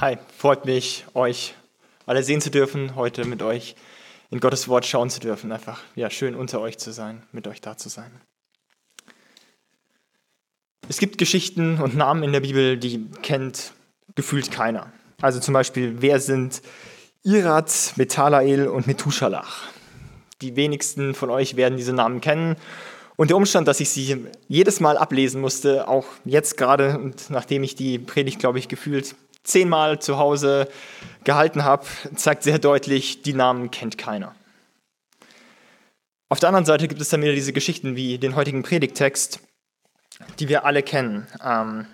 Hi, freut mich, euch alle sehen zu dürfen, heute mit euch in Gottes Wort schauen zu dürfen. Einfach ja, schön unter euch zu sein, mit euch da zu sein. Es gibt Geschichten und Namen in der Bibel, die kennt gefühlt keiner. Also zum Beispiel, wer sind Irat, Methalael und Methuschalach? Die wenigsten von euch werden diese Namen kennen. Und der Umstand, dass ich sie jedes Mal ablesen musste, auch jetzt gerade und nachdem ich die Predigt, glaube ich, gefühlt zehnmal zu Hause gehalten habe, zeigt sehr deutlich, die Namen kennt keiner. Auf der anderen Seite gibt es dann wieder diese Geschichten wie den heutigen Predigtext, die wir alle kennen, ähm,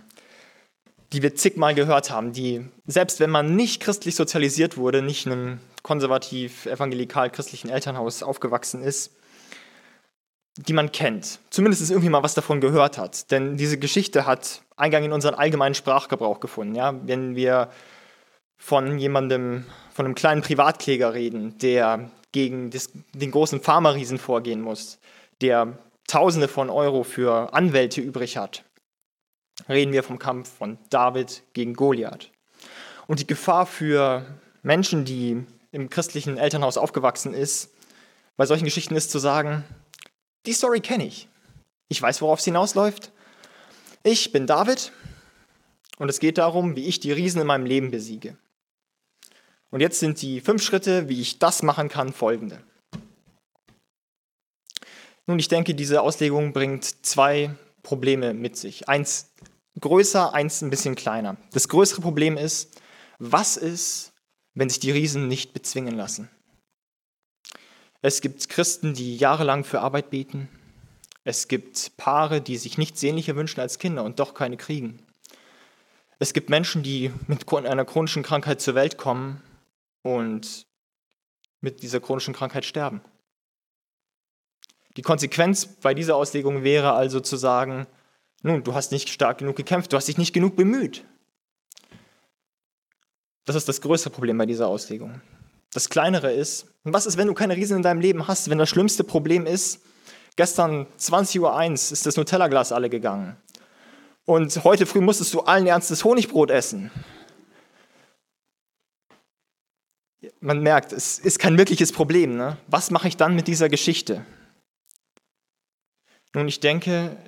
die wir zigmal gehört haben, die, selbst wenn man nicht christlich sozialisiert wurde, nicht in einem konservativ, evangelikal, christlichen Elternhaus aufgewachsen ist, die man kennt. Zumindest irgendwie mal was davon gehört hat. Denn diese Geschichte hat Eingang in unseren allgemeinen Sprachgebrauch gefunden. Ja? Wenn wir von jemandem, von einem kleinen Privatkläger reden, der gegen das, den großen Pharmariesen vorgehen muss, der Tausende von Euro für Anwälte übrig hat, reden wir vom Kampf von David gegen Goliath. Und die Gefahr für Menschen, die im christlichen Elternhaus aufgewachsen ist, bei solchen Geschichten ist zu sagen, die Story kenne ich. Ich weiß, worauf es hinausläuft. Ich bin David und es geht darum, wie ich die Riesen in meinem Leben besiege. Und jetzt sind die fünf Schritte, wie ich das machen kann, folgende. Nun, ich denke, diese Auslegung bringt zwei Probleme mit sich. Eins größer, eins ein bisschen kleiner. Das größere Problem ist, was ist, wenn sich die Riesen nicht bezwingen lassen? Es gibt Christen, die jahrelang für Arbeit beten. Es gibt Paare, die sich nichts sehnlicher wünschen als Kinder und doch keine kriegen. Es gibt Menschen, die mit einer chronischen Krankheit zur Welt kommen und mit dieser chronischen Krankheit sterben. Die Konsequenz bei dieser Auslegung wäre also zu sagen, nun, du hast nicht stark genug gekämpft, du hast dich nicht genug bemüht. Das ist das größte Problem bei dieser Auslegung. Das kleinere ist, was ist, wenn du keine Riesen in deinem Leben hast, wenn das schlimmste Problem ist, gestern 20.01 Uhr ist das Nutella-Glas alle gegangen und heute früh musstest du allen Ernstes Honigbrot essen. Man merkt, es ist kein wirkliches Problem. Ne? Was mache ich dann mit dieser Geschichte? Nun, ich denke,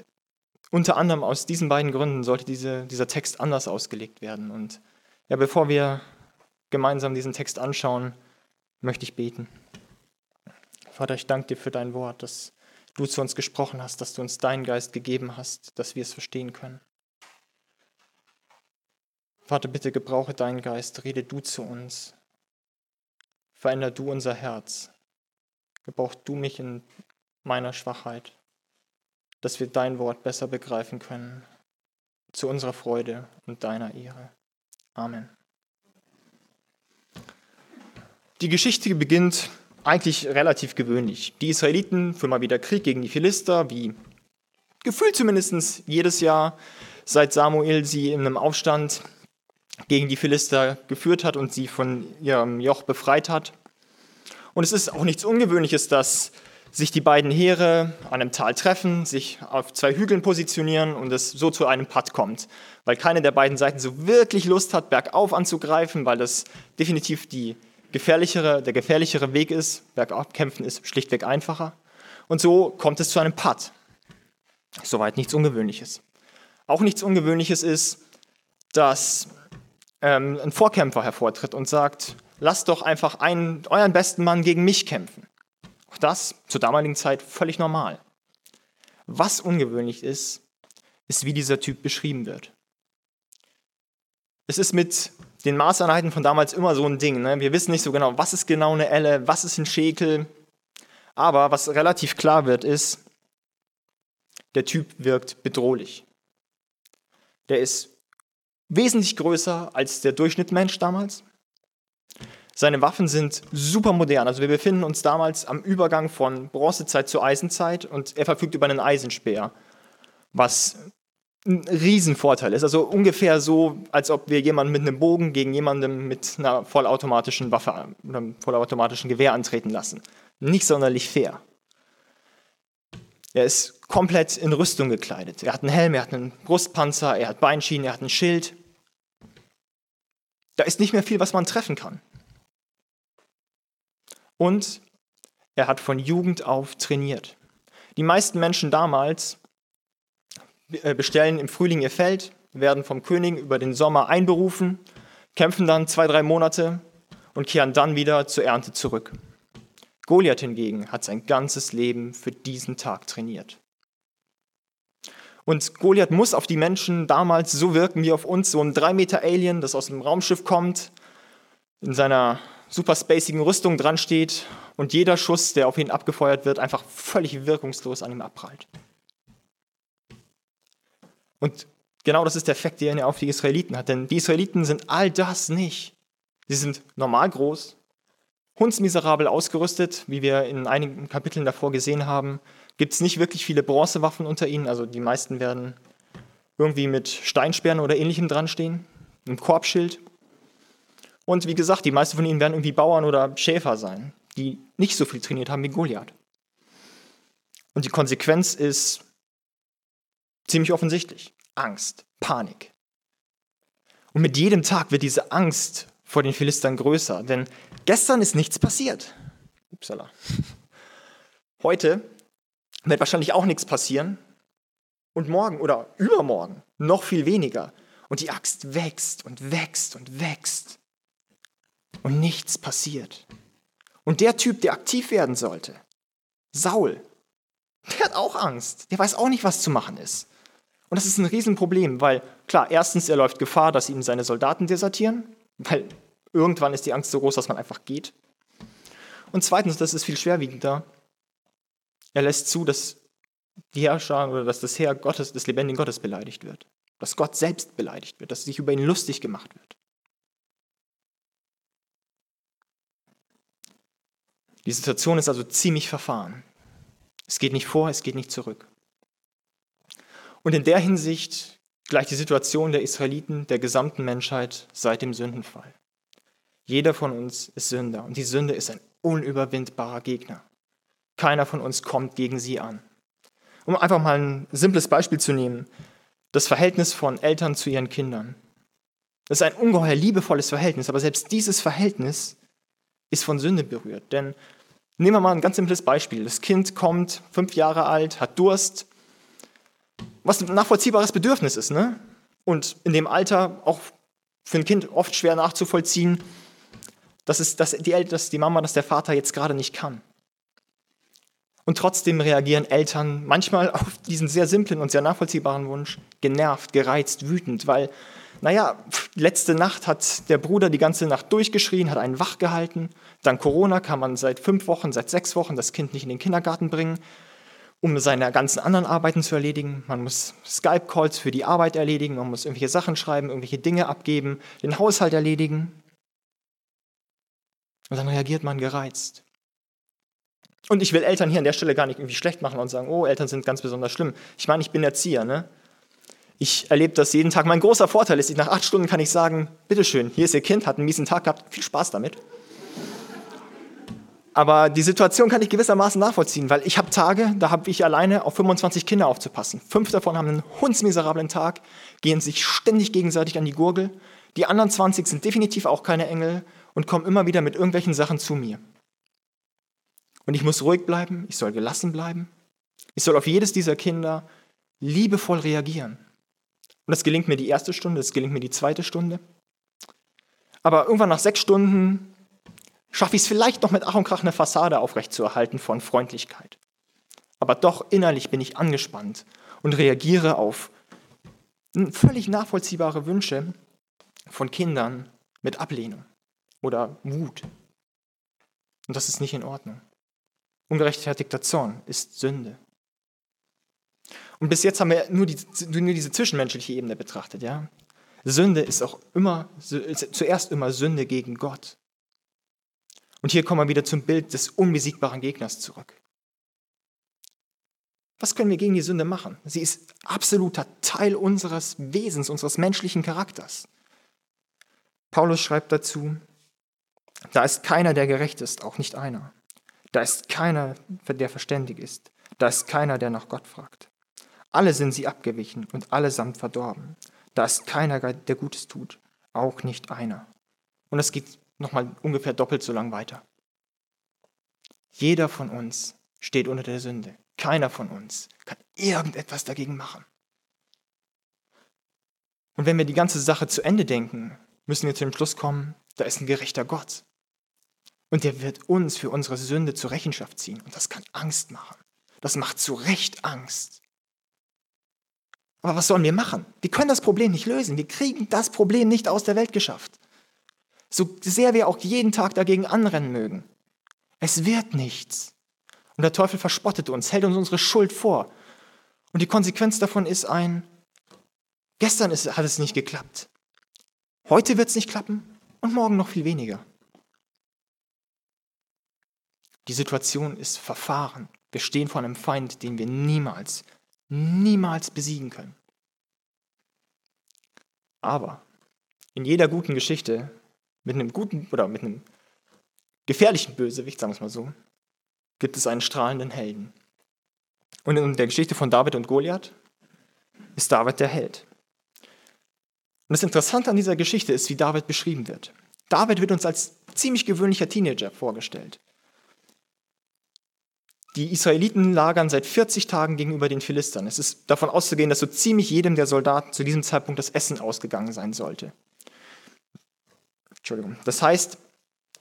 unter anderem aus diesen beiden Gründen sollte diese, dieser Text anders ausgelegt werden. Und ja, bevor wir gemeinsam diesen Text anschauen, möchte ich beten. Vater, ich danke dir für dein Wort, dass du zu uns gesprochen hast, dass du uns deinen Geist gegeben hast, dass wir es verstehen können. Vater, bitte gebrauche deinen Geist, rede du zu uns. Veränder du unser Herz. Gebrauch du mich in meiner Schwachheit, dass wir dein Wort besser begreifen können, zu unserer Freude und deiner Ehre. Amen. Die Geschichte beginnt eigentlich relativ gewöhnlich. Die Israeliten führen mal wieder Krieg gegen die Philister, wie gefühlt zumindest jedes Jahr, seit Samuel sie in einem Aufstand gegen die Philister geführt hat und sie von ihrem Joch befreit hat. Und es ist auch nichts Ungewöhnliches, dass sich die beiden Heere an einem Tal treffen, sich auf zwei Hügeln positionieren und es so zu einem Patt kommt, weil keine der beiden Seiten so wirklich Lust hat, bergauf anzugreifen, weil das definitiv die gefährlichere, der gefährlichere Weg ist. Bergab kämpfen ist schlichtweg einfacher. Und so kommt es zu einem Putt. Soweit nichts Ungewöhnliches. Auch nichts Ungewöhnliches ist, dass ähm, ein Vorkämpfer hervortritt und sagt, lasst doch einfach einen, euren besten Mann gegen mich kämpfen. Auch das zur damaligen Zeit völlig normal. Was ungewöhnlich ist, ist, wie dieser Typ beschrieben wird. Es ist mit den Maßeinheiten von damals immer so ein Ding. Ne? Wir wissen nicht so genau, was ist genau eine Elle, was ist ein Schekel. Aber was relativ klar wird, ist, der Typ wirkt bedrohlich. Der ist wesentlich größer als der Durchschnittmensch damals. Seine Waffen sind super modern. Also wir befinden uns damals am Übergang von Bronzezeit zur Eisenzeit und er verfügt über einen Eisenspeer, was ein Riesenvorteil ist. Also ungefähr so, als ob wir jemanden mit einem Bogen gegen jemanden mit einer vollautomatischen Waffe oder einem vollautomatischen Gewehr antreten lassen. Nicht sonderlich fair. Er ist komplett in Rüstung gekleidet. Er hat einen Helm, er hat einen Brustpanzer, er hat Beinschienen, er hat ein Schild. Da ist nicht mehr viel, was man treffen kann. Und er hat von Jugend auf trainiert. Die meisten Menschen damals bestellen im Frühling ihr Feld, werden vom König über den Sommer einberufen, kämpfen dann zwei, drei Monate und kehren dann wieder zur Ernte zurück. Goliath hingegen hat sein ganzes Leben für diesen Tag trainiert. Und Goliath muss auf die Menschen damals so wirken wie auf uns, so ein 3 Meter Alien, das aus dem Raumschiff kommt, in seiner superspacigen Rüstung dran steht und jeder Schuss, der auf ihn abgefeuert wird, einfach völlig wirkungslos an ihm abprallt. Und genau das ist der Effekt, den er auf die Israeliten hat. Denn die Israeliten sind all das nicht. Sie sind normal groß, hundsmiserabel ausgerüstet, wie wir in einigen Kapiteln davor gesehen haben. Gibt es nicht wirklich viele Bronzewaffen unter ihnen, also die meisten werden irgendwie mit Steinsperren oder ähnlichem dran stehen, einem Korbschild. Und wie gesagt, die meisten von ihnen werden irgendwie Bauern oder Schäfer sein, die nicht so viel trainiert haben wie Goliath. Und die Konsequenz ist ziemlich offensichtlich. Angst, Panik. Und mit jedem Tag wird diese Angst vor den Philistern größer, denn gestern ist nichts passiert. Upsala. Heute wird wahrscheinlich auch nichts passieren und morgen oder übermorgen noch viel weniger. Und die Axt wächst und wächst und wächst und nichts passiert. Und der Typ, der aktiv werden sollte, Saul, der hat auch Angst. Der weiß auch nicht, was zu machen ist. Und das ist ein Riesenproblem, weil klar, erstens, er läuft Gefahr, dass ihm seine Soldaten desertieren, weil irgendwann ist die Angst so groß, dass man einfach geht. Und zweitens, das ist viel schwerwiegender, er lässt zu, dass die Herrscher oder dass das Heer Gottes, des lebendigen Gottes beleidigt wird. Dass Gott selbst beleidigt wird, dass sich über ihn lustig gemacht wird. Die Situation ist also ziemlich verfahren. Es geht nicht vor, es geht nicht zurück. Und in der Hinsicht gleicht die Situation der Israeliten der gesamten Menschheit seit dem Sündenfall. Jeder von uns ist Sünder und die Sünde ist ein unüberwindbarer Gegner. Keiner von uns kommt gegen sie an. Um einfach mal ein simples Beispiel zu nehmen, das Verhältnis von Eltern zu ihren Kindern. Das ist ein ungeheuer liebevolles Verhältnis, aber selbst dieses Verhältnis ist von Sünde berührt. Denn nehmen wir mal ein ganz simples Beispiel. Das Kind kommt, fünf Jahre alt, hat Durst, was ein nachvollziehbares Bedürfnis ist. Ne? Und in dem Alter auch für ein Kind oft schwer nachzuvollziehen, dass, es, dass, die, dass die Mama, dass der Vater jetzt gerade nicht kann. Und trotzdem reagieren Eltern manchmal auf diesen sehr simplen und sehr nachvollziehbaren Wunsch genervt, gereizt, wütend, weil, naja, letzte Nacht hat der Bruder die ganze Nacht durchgeschrien, hat einen wach gehalten. Dank Corona kann man seit fünf Wochen, seit sechs Wochen das Kind nicht in den Kindergarten bringen, um seine ganzen anderen Arbeiten zu erledigen. Man muss Skype-Calls für die Arbeit erledigen, man muss irgendwelche Sachen schreiben, irgendwelche Dinge abgeben, den Haushalt erledigen. Und dann reagiert man gereizt. Und ich will Eltern hier an der Stelle gar nicht irgendwie schlecht machen und sagen, oh, Eltern sind ganz besonders schlimm. Ich meine, ich bin Erzieher, ne? Ich erlebe das jeden Tag. Mein großer Vorteil ist, nach acht Stunden kann ich sagen, bitteschön, hier ist Ihr Kind, hat einen miesen Tag gehabt, viel Spaß damit. Aber die Situation kann ich gewissermaßen nachvollziehen, weil ich habe Tage, da habe ich alleine auf 25 Kinder aufzupassen. Fünf davon haben einen hundsmiserablen Tag, gehen sich ständig gegenseitig an die Gurgel. Die anderen 20 sind definitiv auch keine Engel und kommen immer wieder mit irgendwelchen Sachen zu mir. Und ich muss ruhig bleiben, ich soll gelassen bleiben. Ich soll auf jedes dieser Kinder liebevoll reagieren. Und das gelingt mir die erste Stunde, das gelingt mir die zweite Stunde. Aber irgendwann nach sechs Stunden schaffe ich es vielleicht noch mit Ach und Krach eine Fassade aufrechtzuerhalten von Freundlichkeit. Aber doch innerlich bin ich angespannt und reagiere auf völlig nachvollziehbare Wünsche von Kindern mit Ablehnung oder Wut. Und das ist nicht in Ordnung. Ungerechtfertigter Zorn ist Sünde. Und bis jetzt haben wir nur, die, nur diese zwischenmenschliche Ebene betrachtet. Ja? Sünde ist auch immer, zuerst immer Sünde gegen Gott. Und hier kommen wir wieder zum Bild des unbesiegbaren Gegners zurück. Was können wir gegen die Sünde machen? Sie ist absoluter Teil unseres Wesens, unseres menschlichen Charakters. Paulus schreibt dazu, da ist keiner, der gerecht ist, auch nicht einer. Da ist keiner, der verständig ist. Da ist keiner, der nach Gott fragt. Alle sind sie abgewichen und allesamt verdorben. Da ist keiner, der Gutes tut, auch nicht einer. Und es geht nochmal ungefähr doppelt so lang weiter. Jeder von uns steht unter der Sünde. Keiner von uns kann irgendetwas dagegen machen. Und wenn wir die ganze Sache zu Ende denken, müssen wir zu dem Schluss kommen, da ist ein gerechter Gott. Und der wird uns für unsere Sünde zur Rechenschaft ziehen. Und das kann Angst machen. Das macht zu Recht Angst. Aber was sollen wir machen? Wir können das Problem nicht lösen. Wir kriegen das Problem nicht aus der Welt geschafft. So sehr wir auch jeden Tag dagegen anrennen mögen. Es wird nichts. Und der Teufel verspottet uns, hält uns unsere Schuld vor. Und die Konsequenz davon ist ein, gestern ist, hat es nicht geklappt. Heute wird es nicht klappen und morgen noch viel weniger. Die Situation ist verfahren. Wir stehen vor einem Feind, den wir niemals, niemals besiegen können. Aber in jeder guten Geschichte mit einem guten oder mit einem gefährlichen Bösewicht, sagen wir es mal so, gibt es einen strahlenden Helden. Und in der Geschichte von David und Goliath ist David der Held. Und das Interessante an dieser Geschichte ist, wie David beschrieben wird. David wird uns als ziemlich gewöhnlicher Teenager vorgestellt. Die Israeliten lagern seit 40 Tagen gegenüber den Philistern. Es ist davon auszugehen, dass so ziemlich jedem der Soldaten zu diesem Zeitpunkt das Essen ausgegangen sein sollte. Entschuldigung. Das heißt,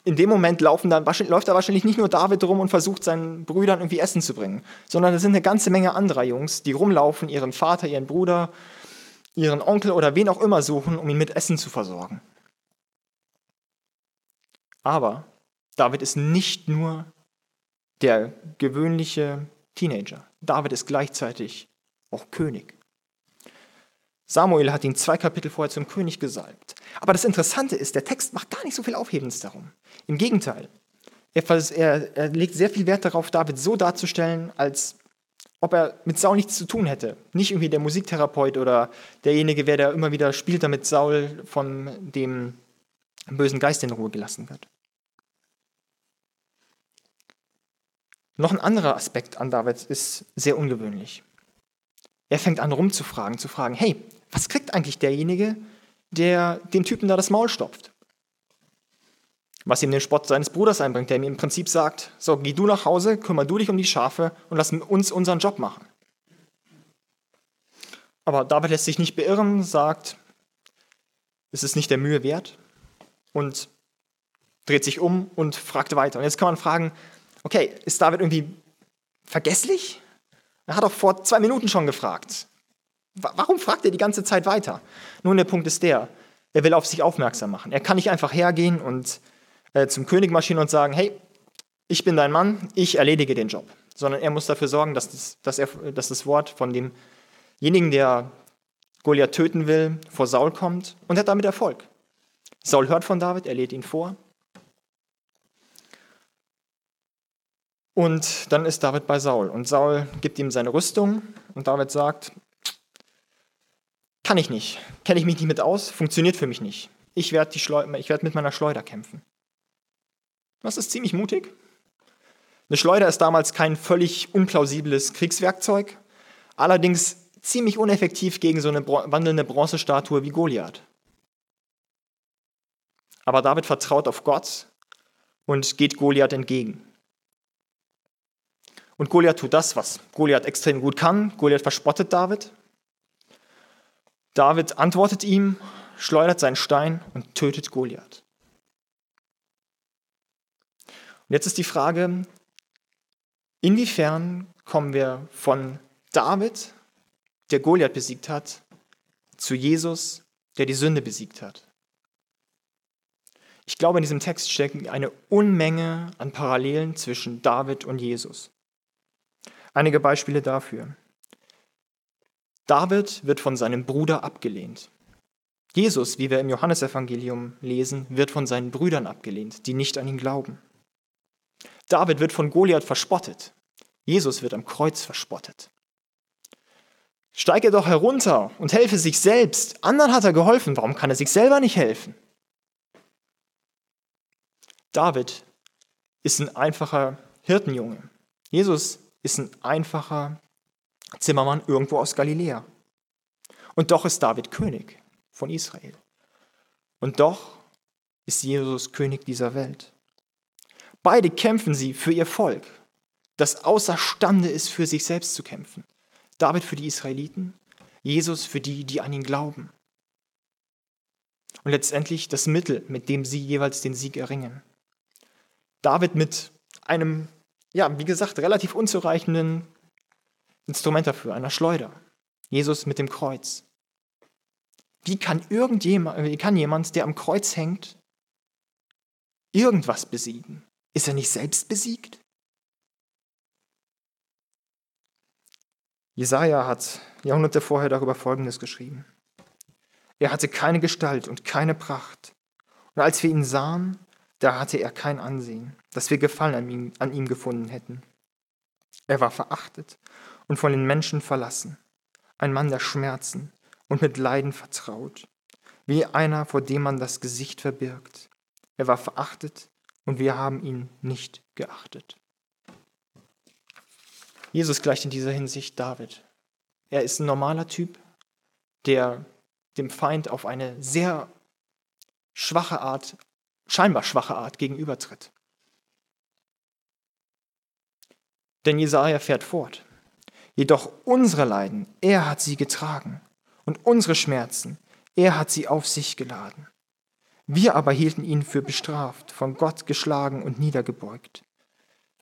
in dem Moment laufen da, läuft da wahrscheinlich nicht nur David rum und versucht seinen Brüdern irgendwie Essen zu bringen, sondern da sind eine ganze Menge anderer Jungs, die rumlaufen, ihren Vater, ihren Bruder, ihren Onkel oder wen auch immer suchen, um ihn mit Essen zu versorgen. Aber David ist nicht nur der gewöhnliche Teenager. David ist gleichzeitig auch König. Samuel hat ihn zwei Kapitel vorher zum König gesalbt. Aber das Interessante ist, der Text macht gar nicht so viel Aufhebens darum. Im Gegenteil, er, er, legt sehr viel Wert darauf, David so darzustellen, als ob er mit Saul nichts zu tun hätte. Nicht irgendwie der Musiktherapeut oder derjenige, wer der immer wieder spielt, damit Saul von dem bösen Geist in Ruhe gelassen wird. Noch ein anderer Aspekt an David ist sehr ungewöhnlich. Er fängt an rumzufragen, zu fragen, hey, was kriegt eigentlich derjenige, der dem Typen da das Maul stopft? Was ihm den Spott seines Bruders einbringt, der ihm im Prinzip sagt, so, geh du nach Hause, kümmere du dich um die Schafe und lass uns unseren Job machen. Aber David lässt sich nicht beirren, sagt, es ist nicht der Mühe wert und dreht sich um und fragt weiter. Und jetzt kann man fragen, okay, ist David irgendwie vergesslich? Er hat doch vor zwei Minuten schon gefragt. Warum fragt er die ganze Zeit weiter? Nun, der Punkt ist der, er will auf sich aufmerksam machen. Er kann nicht einfach hergehen und äh, zum König marschieren und sagen, hey, ich bin dein Mann, ich erledige den Job. Sondern er muss dafür sorgen, dass das, dass er, dass das Wort von demjenigen, der Goliath töten will, vor Saul kommt und er hat damit Erfolg. Saul hört von David, er lädt ihn vor Und dann ist David bei Saul und Saul gibt ihm seine Rüstung und David sagt, kann ich nicht, kenne ich mich nicht mit aus, funktioniert für mich nicht. Ich werde werd mit meiner Schleuder kämpfen. Das ist ziemlich mutig. Eine Schleuder ist damals kein völlig unplausibles Kriegswerkzeug, allerdings ziemlich uneffektiv gegen so eine wandelnde Bronzestatue wie Goliath. Aber David vertraut auf Gott und geht Goliath entgegen. Und Goliath tut das, was Goliath extrem gut kann. Goliath verspottet David. David antwortet ihm, schleudert seinen Stein und tötet Goliath. Und jetzt ist die Frage, inwiefern kommen wir von David, der Goliath besiegt hat, zu Jesus, der die Sünde besiegt hat? Ich glaube, in diesem Text stecken eine Unmenge an Parallelen zwischen David und Jesus. Einige Beispiele dafür. David wird von seinem Bruder abgelehnt. Jesus, wie wir im Johannesevangelium lesen, wird von seinen Brüdern abgelehnt, die nicht an ihn glauben. David wird von Goliath verspottet. Jesus wird am Kreuz verspottet. Steige doch herunter und helfe sich selbst. Anderen hat er geholfen. Warum kann er sich selber nicht helfen? David ist ein einfacher Hirtenjunge. Jesus ist ein einfacher Zimmermann irgendwo aus Galiläa. Und doch ist David König von Israel. Und doch ist Jesus König dieser Welt. Beide kämpfen sie für ihr Volk, das außerstande ist, für sich selbst zu kämpfen. David für die Israeliten, Jesus für die, die an ihn glauben. Und letztendlich das Mittel, mit dem sie jeweils den Sieg erringen. David mit einem, ja, wie gesagt, relativ unzureichenden Instrument dafür, einer Schleuder. Jesus mit dem Kreuz. Wie kann irgendjemand, wie kann jemand, der am Kreuz hängt, irgendwas besiegen? Ist er nicht selbst besiegt? Jesaja hat Jahrhunderte vorher darüber Folgendes geschrieben. Er hatte keine Gestalt und keine Pracht. Und als wir ihn sahen, da hatte er kein Ansehen, dass wir Gefallen an ihm, an ihm gefunden hätten. Er war verachtet und von den Menschen verlassen, ein Mann der Schmerzen und mit Leiden vertraut, wie einer, vor dem man das Gesicht verbirgt. Er war verachtet und wir haben ihn nicht geachtet. Jesus gleicht in dieser Hinsicht David. Er ist ein normaler Typ, der dem Feind auf eine sehr schwache Art, scheinbar schwache Art gegenübertritt. Denn Jesaja fährt fort. Jedoch unsere Leiden, er hat sie getragen und unsere Schmerzen, er hat sie auf sich geladen. Wir aber hielten ihn für bestraft, von Gott geschlagen und niedergebeugt.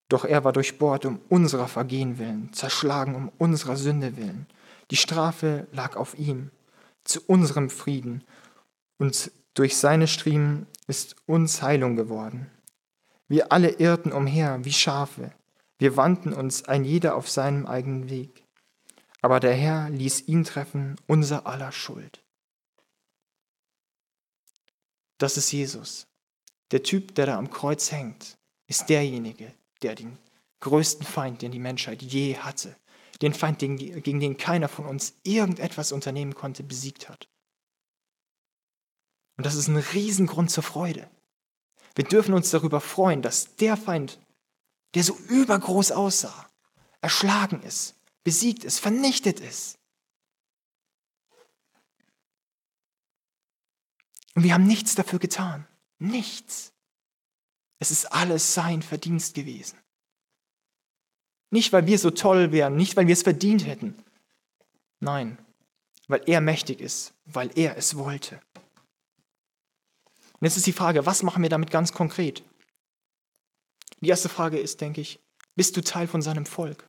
Doch er war durchbohrt um unserer Vergehen willen, zerschlagen um unserer Sünde willen. Die Strafe lag auf ihm, zu unserem Frieden, und durch seine Striemen ist uns Heilung geworden. Wir alle irrten umher wie Schafe, wir wandten uns ein jeder auf seinem eigenen Weg. Aber der Herr ließ ihn treffen, unser aller Schuld. Das ist Jesus. Der Typ, der da am Kreuz hängt, ist derjenige, der den größten Feind, den die Menschheit je hatte, den Feind, gegen den keiner von uns irgendetwas unternehmen konnte, besiegt hat. Und das ist ein Riesengrund zur Freude. Wir dürfen uns darüber freuen, dass der Feind, der so übergroß aussah, erschlagen ist, besiegt ist, vernichtet ist. Und wir haben nichts dafür getan. Nichts. Es ist alles sein Verdienst gewesen. Nicht, weil wir so toll wären, nicht, weil wir es verdient hätten. Nein, weil er mächtig ist, weil er es wollte. Und jetzt ist die Frage, was machen wir damit ganz konkret? Die erste Frage ist, denke ich, bist du Teil von seinem Volk?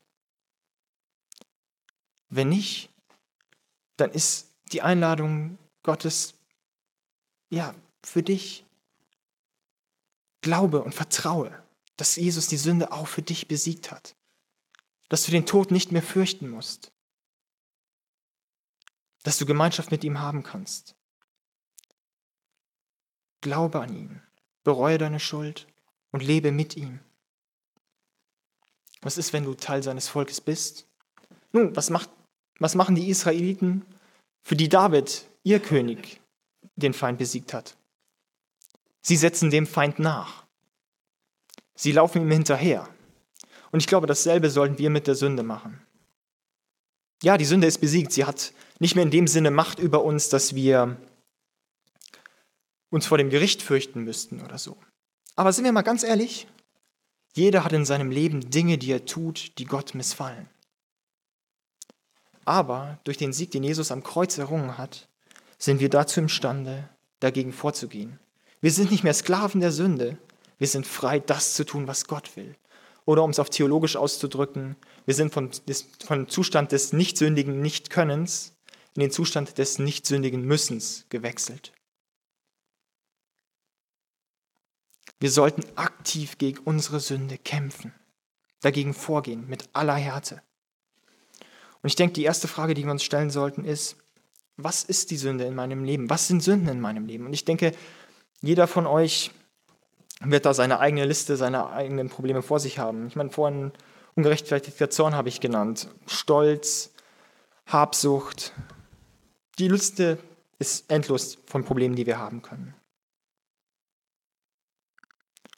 Wenn nicht, dann ist die Einladung Gottes ja für dich. Glaube und vertraue, dass Jesus die Sünde auch für dich besiegt hat dass du den Tod nicht mehr fürchten musst, dass du Gemeinschaft mit ihm haben kannst. Glaube an ihn, bereue deine Schuld und lebe mit ihm. Was ist, wenn du Teil seines Volkes bist? Nun, was, macht, was machen die Israeliten, für die David, ihr König, den Feind besiegt hat? Sie setzen dem Feind nach. Sie laufen ihm hinterher. Und ich glaube, dasselbe sollten wir mit der Sünde machen. Ja, die Sünde ist besiegt. Sie hat nicht mehr in dem Sinne Macht über uns, dass wir uns vor dem Gericht fürchten müssten oder so. Aber sind wir mal ganz ehrlich, jeder hat in seinem Leben Dinge, die er tut, die Gott missfallen. Aber durch den Sieg, den Jesus am Kreuz errungen hat, sind wir dazu imstande, dagegen vorzugehen. Wir sind nicht mehr Sklaven der Sünde, wir sind frei, das zu tun, was Gott will. Oder um es auf theologisch auszudrücken, wir sind von, des, vom Zustand des nichtsündigen Nichtkönnens in den Zustand des nichtsündigen Müssens gewechselt. Wir sollten aktiv gegen unsere Sünde kämpfen, dagegen vorgehen mit aller Härte. Und ich denke, die erste Frage, die wir uns stellen sollten, ist, was ist die Sünde in meinem Leben? Was sind Sünden in meinem Leben? Und ich denke, jeder von euch wird da seine eigene Liste, seine eigenen Probleme vor sich haben. Ich meine, vorhin ungerechtfertigter Zorn habe ich genannt, Stolz, Habsucht. Die Liste ist endlos von Problemen, die wir haben können.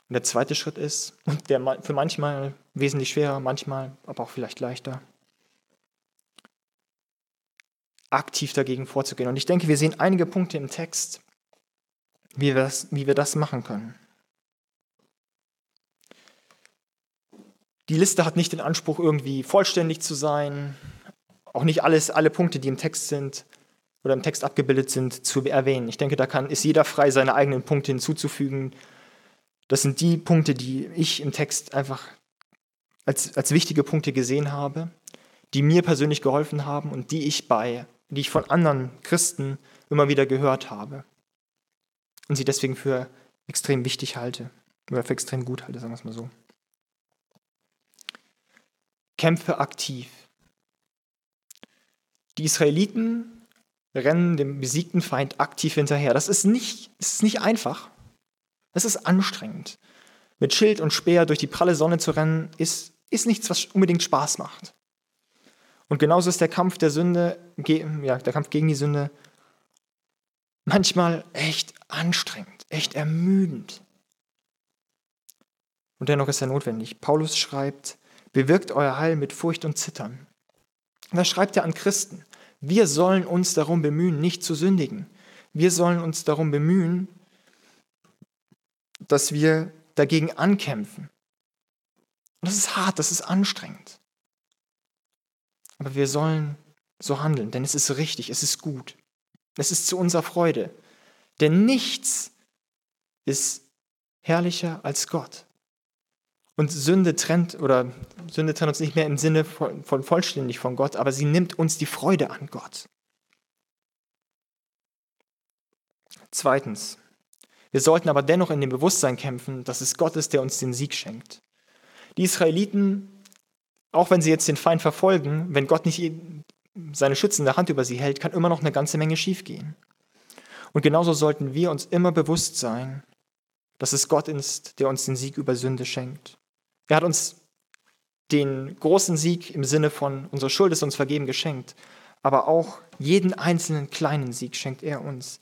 Und der zweite Schritt ist, und der für manchmal wesentlich schwerer, manchmal aber auch vielleicht leichter, aktiv dagegen vorzugehen. Und ich denke, wir sehen einige Punkte im Text, wie wir das, wie wir das machen können. Die Liste hat nicht den Anspruch, irgendwie vollständig zu sein, auch nicht alles, alle Punkte, die im Text sind oder im Text abgebildet sind, zu erwähnen. Ich denke, da kann, ist jeder frei, seine eigenen Punkte hinzuzufügen. Das sind die Punkte, die ich im Text einfach als, als wichtige Punkte gesehen habe, die mir persönlich geholfen haben und die ich bei, die ich von anderen Christen immer wieder gehört habe und sie deswegen für extrem wichtig halte oder für extrem gut halte, sagen wir es mal so. Kämpfe aktiv. Die Israeliten rennen dem besiegten Feind aktiv hinterher. Das ist nicht, das ist nicht einfach. Das ist anstrengend. Mit Schild und Speer durch die pralle Sonne zu rennen, ist, ist nichts, was unbedingt Spaß macht. Und genauso ist der Kampf der Sünde, ja, der Kampf gegen die Sünde manchmal echt anstrengend, echt ermüdend. Und dennoch ist er notwendig. Paulus schreibt, bewirkt euer Heil mit Furcht und Zittern. Da schreibt er an Christen, wir sollen uns darum bemühen, nicht zu sündigen. Wir sollen uns darum bemühen, dass wir dagegen ankämpfen. Und das ist hart, das ist anstrengend. Aber wir sollen so handeln, denn es ist richtig, es ist gut. Es ist zu unserer Freude. Denn nichts ist herrlicher als Gott. Und Sünde trennt oder Sünde trennt uns nicht mehr im Sinne von, von vollständig von Gott, aber sie nimmt uns die Freude an Gott. Zweitens, wir sollten aber dennoch in dem Bewusstsein kämpfen, dass es Gott ist, der uns den Sieg schenkt. Die Israeliten, auch wenn sie jetzt den Feind verfolgen, wenn Gott nicht seine schützende Hand über sie hält, kann immer noch eine ganze Menge schiefgehen. Und genauso sollten wir uns immer bewusst sein, dass es Gott ist, der uns den Sieg über Sünde schenkt. Er hat uns den großen Sieg im Sinne von unsere Schuld ist uns vergeben geschenkt, aber auch jeden einzelnen kleinen Sieg schenkt er uns.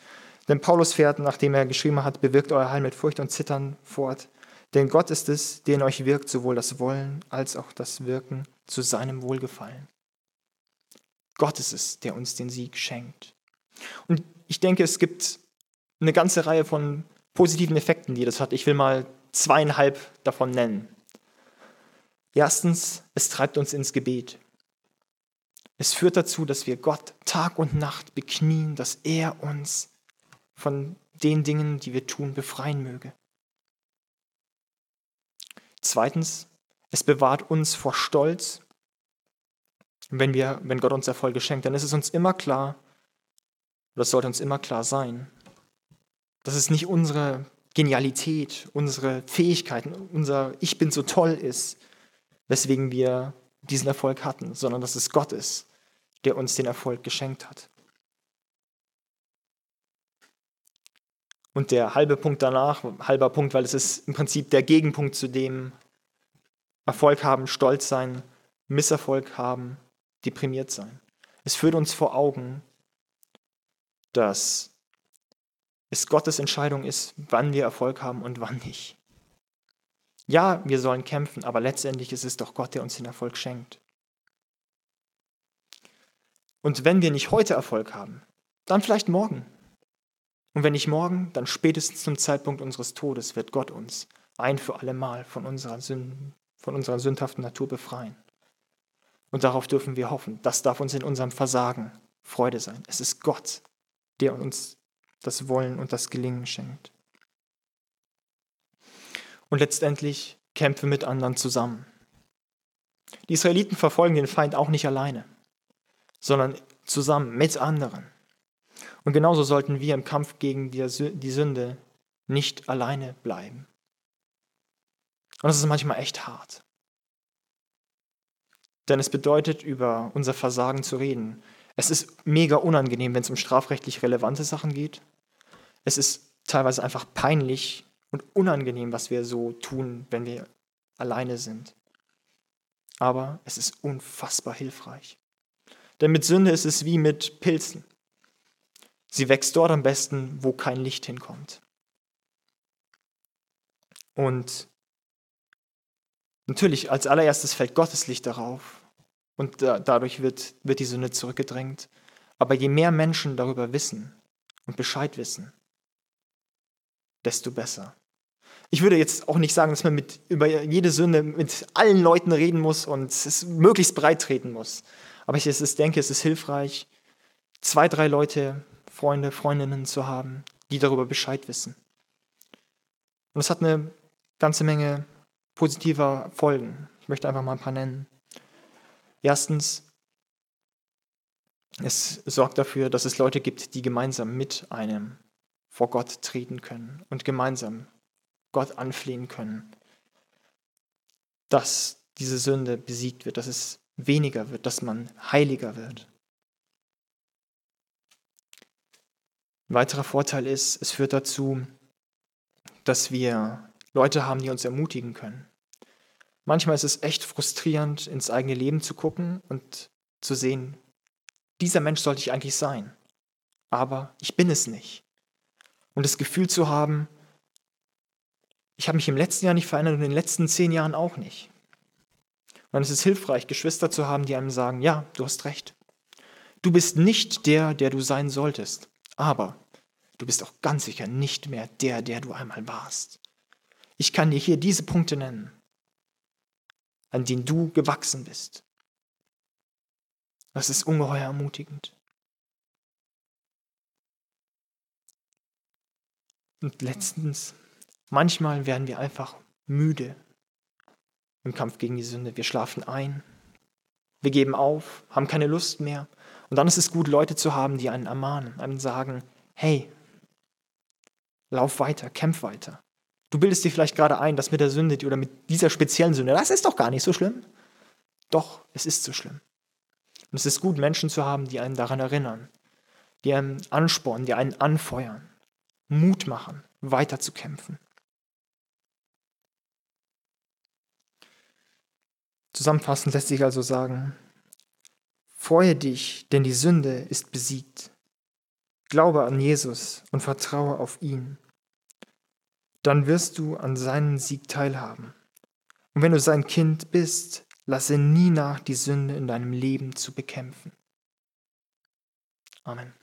Denn Paulus fährt, nachdem er geschrieben hat, bewirkt euer Heil mit Furcht und Zittern fort. Denn Gott ist es, der in euch wirkt, sowohl das Wollen als auch das Wirken zu seinem Wohlgefallen. Gott ist es, der uns den Sieg schenkt. Und ich denke, es gibt eine ganze Reihe von positiven Effekten, die das hat. Ich will mal zweieinhalb davon nennen. Erstens, es treibt uns ins Gebet. Es führt dazu, dass wir Gott Tag und Nacht beknien, dass er uns von den Dingen, die wir tun, befreien möge. Zweitens, es bewahrt uns vor Stolz wenn, wir, wenn Gott uns Erfolge schenkt, dann ist es uns immer klar, es sollte uns immer klar sein, dass es nicht unsere Genialität, unsere Fähigkeiten, unser Ich bin so toll ist, weswegen wir diesen Erfolg hatten, sondern dass es Gott ist, der uns den Erfolg geschenkt hat. Und der halbe Punkt danach, halber Punkt, weil es ist im Prinzip der Gegenpunkt zu dem Erfolg haben, Stolz sein, Misserfolg haben, deprimiert sein. Es führt uns vor Augen, dass es Gottes Entscheidung ist, wann wir Erfolg haben und wann nicht. Ja, wir sollen kämpfen, aber letztendlich ist es doch Gott, der uns den Erfolg schenkt. Und wenn wir nicht heute Erfolg haben, dann vielleicht morgen. Und wenn nicht morgen, dann spätestens zum Zeitpunkt unseres Todes wird Gott uns ein für alle Mal von unserer, Sünden, von unserer sündhaften Natur befreien. Und darauf dürfen wir hoffen. Das darf uns in unserem Versagen Freude sein. Es ist Gott, der uns das Wollen und das Gelingen schenkt. Und letztendlich kämpfe mit anderen zusammen. Die Israeliten verfolgen den Feind auch nicht alleine, sondern zusammen mit anderen. Und genauso sollten wir im Kampf gegen die Sünde nicht alleine bleiben. Und das ist manchmal echt hart. Denn es bedeutet, über unser Versagen zu reden. Es ist mega unangenehm, wenn es um strafrechtlich relevante Sachen geht. Es ist teilweise einfach peinlich und unangenehm, was wir so tun, wenn wir alleine sind. Aber es ist unfassbar hilfreich. Denn mit Sünde ist es wie mit Pilzen. Sie wächst dort am besten, wo kein Licht hinkommt. Und Natürlich, als allererstes fällt Gottes Licht darauf und da, dadurch wird, wird die Sünde zurückgedrängt. Aber je mehr Menschen darüber wissen und Bescheid wissen, desto besser. Ich würde jetzt auch nicht sagen, dass man mit, über jede Sünde mit allen Leuten reden muss und es möglichst breit treten muss. Aber ich ist, denke, es ist hilfreich, zwei, drei Leute, Freunde, Freundinnen zu haben, die darüber Bescheid wissen. Und es hat eine ganze Menge positiver Folgen. Ich möchte einfach mal ein paar nennen. Erstens, es sorgt dafür, dass es Leute gibt, die gemeinsam mit einem vor Gott treten können und gemeinsam Gott anflehen können, dass diese Sünde besiegt wird, dass es weniger wird, dass man heiliger wird. Ein weiterer Vorteil ist, es führt dazu, dass wir Leute haben, die uns ermutigen können. Manchmal ist es echt frustrierend, ins eigene Leben zu gucken und zu sehen, dieser Mensch sollte ich eigentlich sein, aber ich bin es nicht. Und das Gefühl zu haben, ich habe mich im letzten Jahr nicht verändert und in den letzten zehn Jahren auch nicht. Und dann ist es hilfreich, Geschwister zu haben, die einem sagen, ja, du hast recht. Du bist nicht der, der du sein solltest, aber du bist auch ganz sicher nicht mehr der, der du einmal warst. Ich kann dir hier diese Punkte nennen, an denen du gewachsen bist. Das ist ungeheuer ermutigend. Und letztens, manchmal werden wir einfach müde im Kampf gegen die Sünde. Wir schlafen ein, wir geben auf, haben keine Lust mehr. Und dann ist es gut, Leute zu haben, die einen ermahnen, einem sagen, hey, lauf weiter, kämpf weiter. Du bildest dir vielleicht gerade ein, dass mit der Sünde oder mit dieser speziellen Sünde, das ist doch gar nicht so schlimm. Doch, es ist so schlimm. Und es ist gut, Menschen zu haben, die einen daran erinnern, die einen anspornen, die einen anfeuern, Mut machen, weiterzukämpfen. Zusammenfassend lässt sich also sagen, freue dich, denn die Sünde ist besiegt. Glaube an Jesus und vertraue auf ihn. Dann wirst du an seinem Sieg teilhaben. Und wenn du sein Kind bist, Lasse nie nach, die Sünde in deinem Leben zu bekämpfen. Amen.